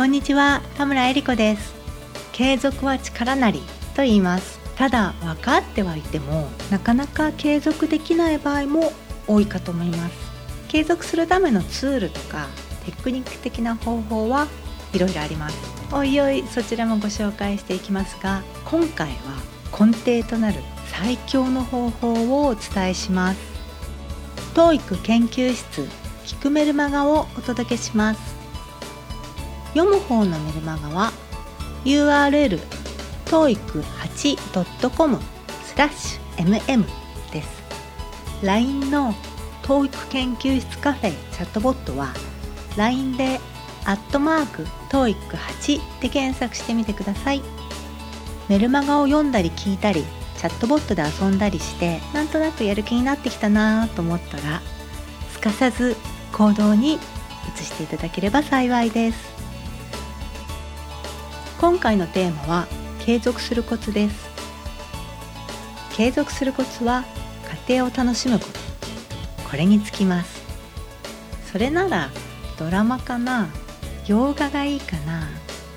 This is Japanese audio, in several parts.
こんにちは田村恵理子です。継続は力なりと言います。ただ分かってはいてもなかなか継続できない場合も多いかと思います。継続するためのツールとかテクニック的な方法はいろいろあります。おいおいそちらもご紹介していきますが今回は根底となる最強の方法をお伝えします。TOEIC 研究室聞くメルマガをお届けします。読む方のメルマガは URL toeic8.com スラッシュ mm です。LINE の TOEIC 研究室カフェチャットボットは LINE でアットマーク TOEIC8 で検索してみてください。メルマガを読んだり聞いたりチャットボットで遊んだりしてなんとなくやる気になってきたなと思ったらすかさず行動に移していただければ幸いです。今回のテーマは継続するコツです。継続するコツは家庭を楽しむこと。これにつきます。それならドラマかな？洋画がいいかな？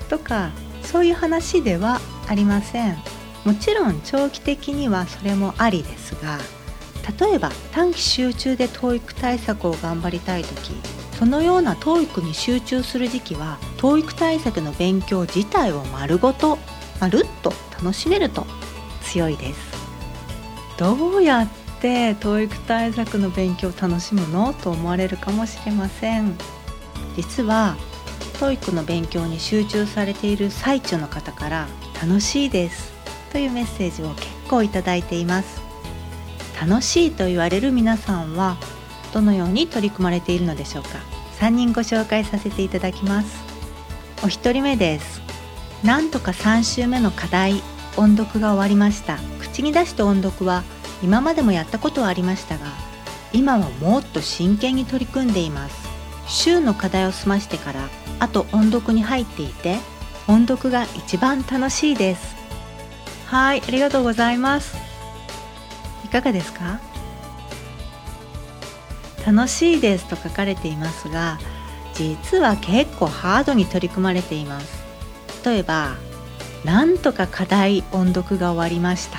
とかそういう話ではありません。もちろん長期的にはそれもありですが例えば短期集中で TOEIC 対策を頑張りたい時そのような TOEIC に集中する時期は TOEIC 対策の勉強自体を丸ごとまるっと楽しめると強いです。どうやって TOEIC 対策の勉強を楽しむの？と思われるかもしれません。実は TOEIC の勉強に集中されている最中の方から楽しいですというメッセージを結構いただいています。楽しいと言われる皆さんはどのように取り組まれているのでしょうか。3人ご紹介させていただきます。お一人目です。なんとか3週目の課題。音読が終わりました。口に出して音読は今までもやったことはありましたが今はもっと真剣に取り組んでいます。週の課題を済ましてからあと音読に入っていて音読が一番楽しいです。はいありがとうございます。いかがですか？楽しいですと書かれていますが実は結構ハードに取り組まれています。例えば「なんとか課題音読が終わりました」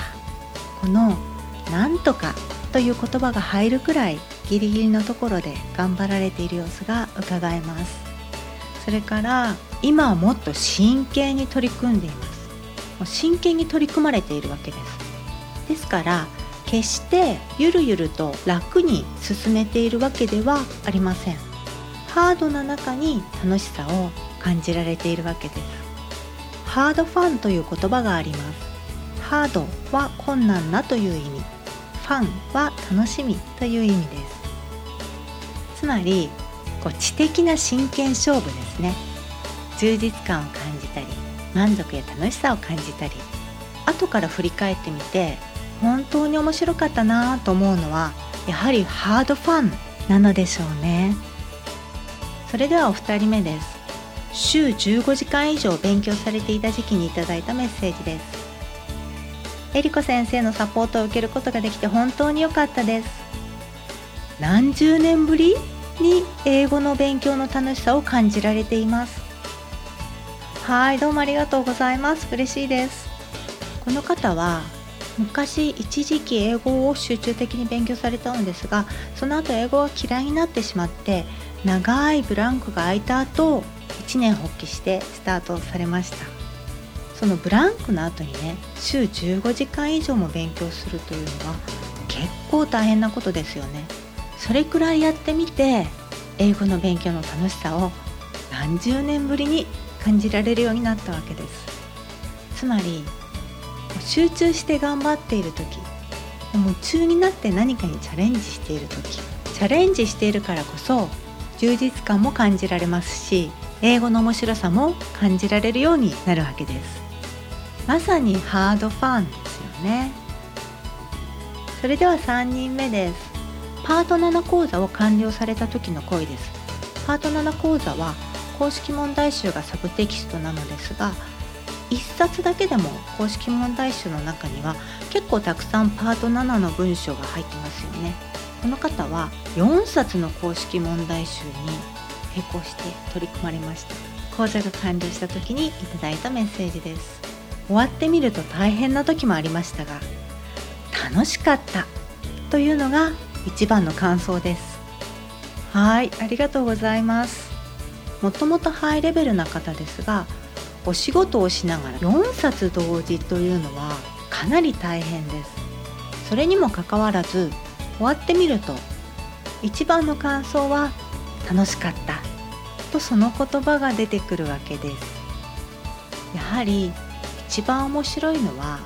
この「なんとか」という言葉が入るくらいギリギリのところで頑張られている様子が伺えます。それから今はもっと真剣に取り組んでいます。もう真剣に取り組まれているわけです。ですから決してゆるゆると楽に進めているわけではありません。ハードな中に楽しさを感じられているわけです。ハードファンという言葉があります。ハードは困難なという意味。ファンは楽しみという意味です。つまりこう知的な真剣勝負ですね。充実感を感じたり満足や楽しさを感じたり後から振り返ってみて本当に面白かったなと思うのはやはりハードファンなのでしょうね。それではお二人目です。週15時間以上勉強されていた時期にいただいたメッセージです。えりこ先生のサポートを受けることができて本当に良かったです。何十年ぶりに英語の勉強の楽しさを感じられています。はいどうもありがとうございます。嬉しいです。この方は昔一時期英語を集中的に勉強されたのですがその後英語が嫌いになってしまって長いブランクが空いた後一年発起してスタートされました。そのブランクの後にね週15時間以上も勉強するというのは結構大変なことですよね。それくらいやってみて英語の勉強の楽しさを何十年ぶりに感じられるようになったわけです。つまり集中して頑張っている時夢中になって何かにチャレンジしている時チャレンジしているからこそ充実感も感じられますし英語の面白さも感じられるようになるわけです。まさにハードファンですよね。それでは3人目です。パート7講座を完了された時の声です。パート7講座は公式問題集がサブテキストなのですが1冊だけでも公式問題集の中には結構たくさんパート7の文章が入ってますよね。この方は4冊の公式問題集に並行して取り組まれました。講座が完了した時にいただいたメッセージです。終わってみると大変な時もありましたが楽しかったというのが一番の感想です。はいありがとうございます。もともとハイレベルな方ですがお仕事をしながら4冊同時というのはかなり大変です。それにもかかわらず終わってみると一番の感想は楽しかったとその言葉が出てくるわけです。やはり一番面白いのは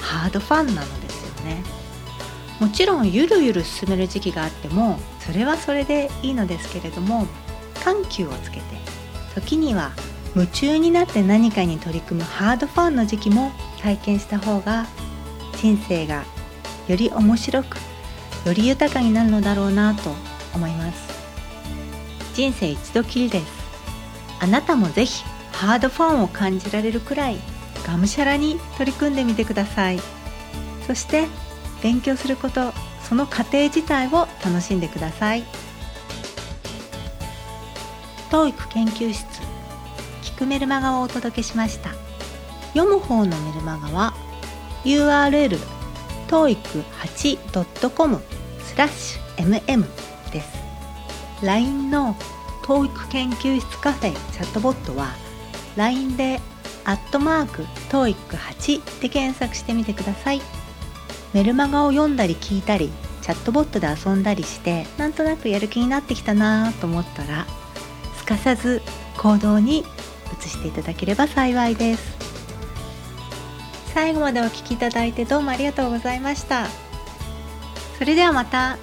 ハードファンなのですよね。もちろんゆるゆる進める時期があってもそれはそれでいいのですけれども緩急をつけて時には夢中になって何かに取り組むハードファンの時期も体験した方が人生がより面白くより豊かになるのだろうなと思います。人生一度きりです。あなたもぜひハードファンを感じられるくらいがむしゃらに取り組んでみてください。そして勉強することその過程自体を楽しんでください。TOEIC 研究室くメルマガをお届けしました。読む方のメルマガは URL toeic8.com スラッシュ mm です。LINE の TOEIC 研究室カフェチャットボットは LINE でアットマーク TOEIC8 で検索してみてください。メルマガを読んだり聞いたりチャットボットで遊んだりしてなんとなくやる気になってきたなと思ったらすかさず行動に移していただければ幸いです。最後までお聴きいただいてどうもありがとうございました。それではまた。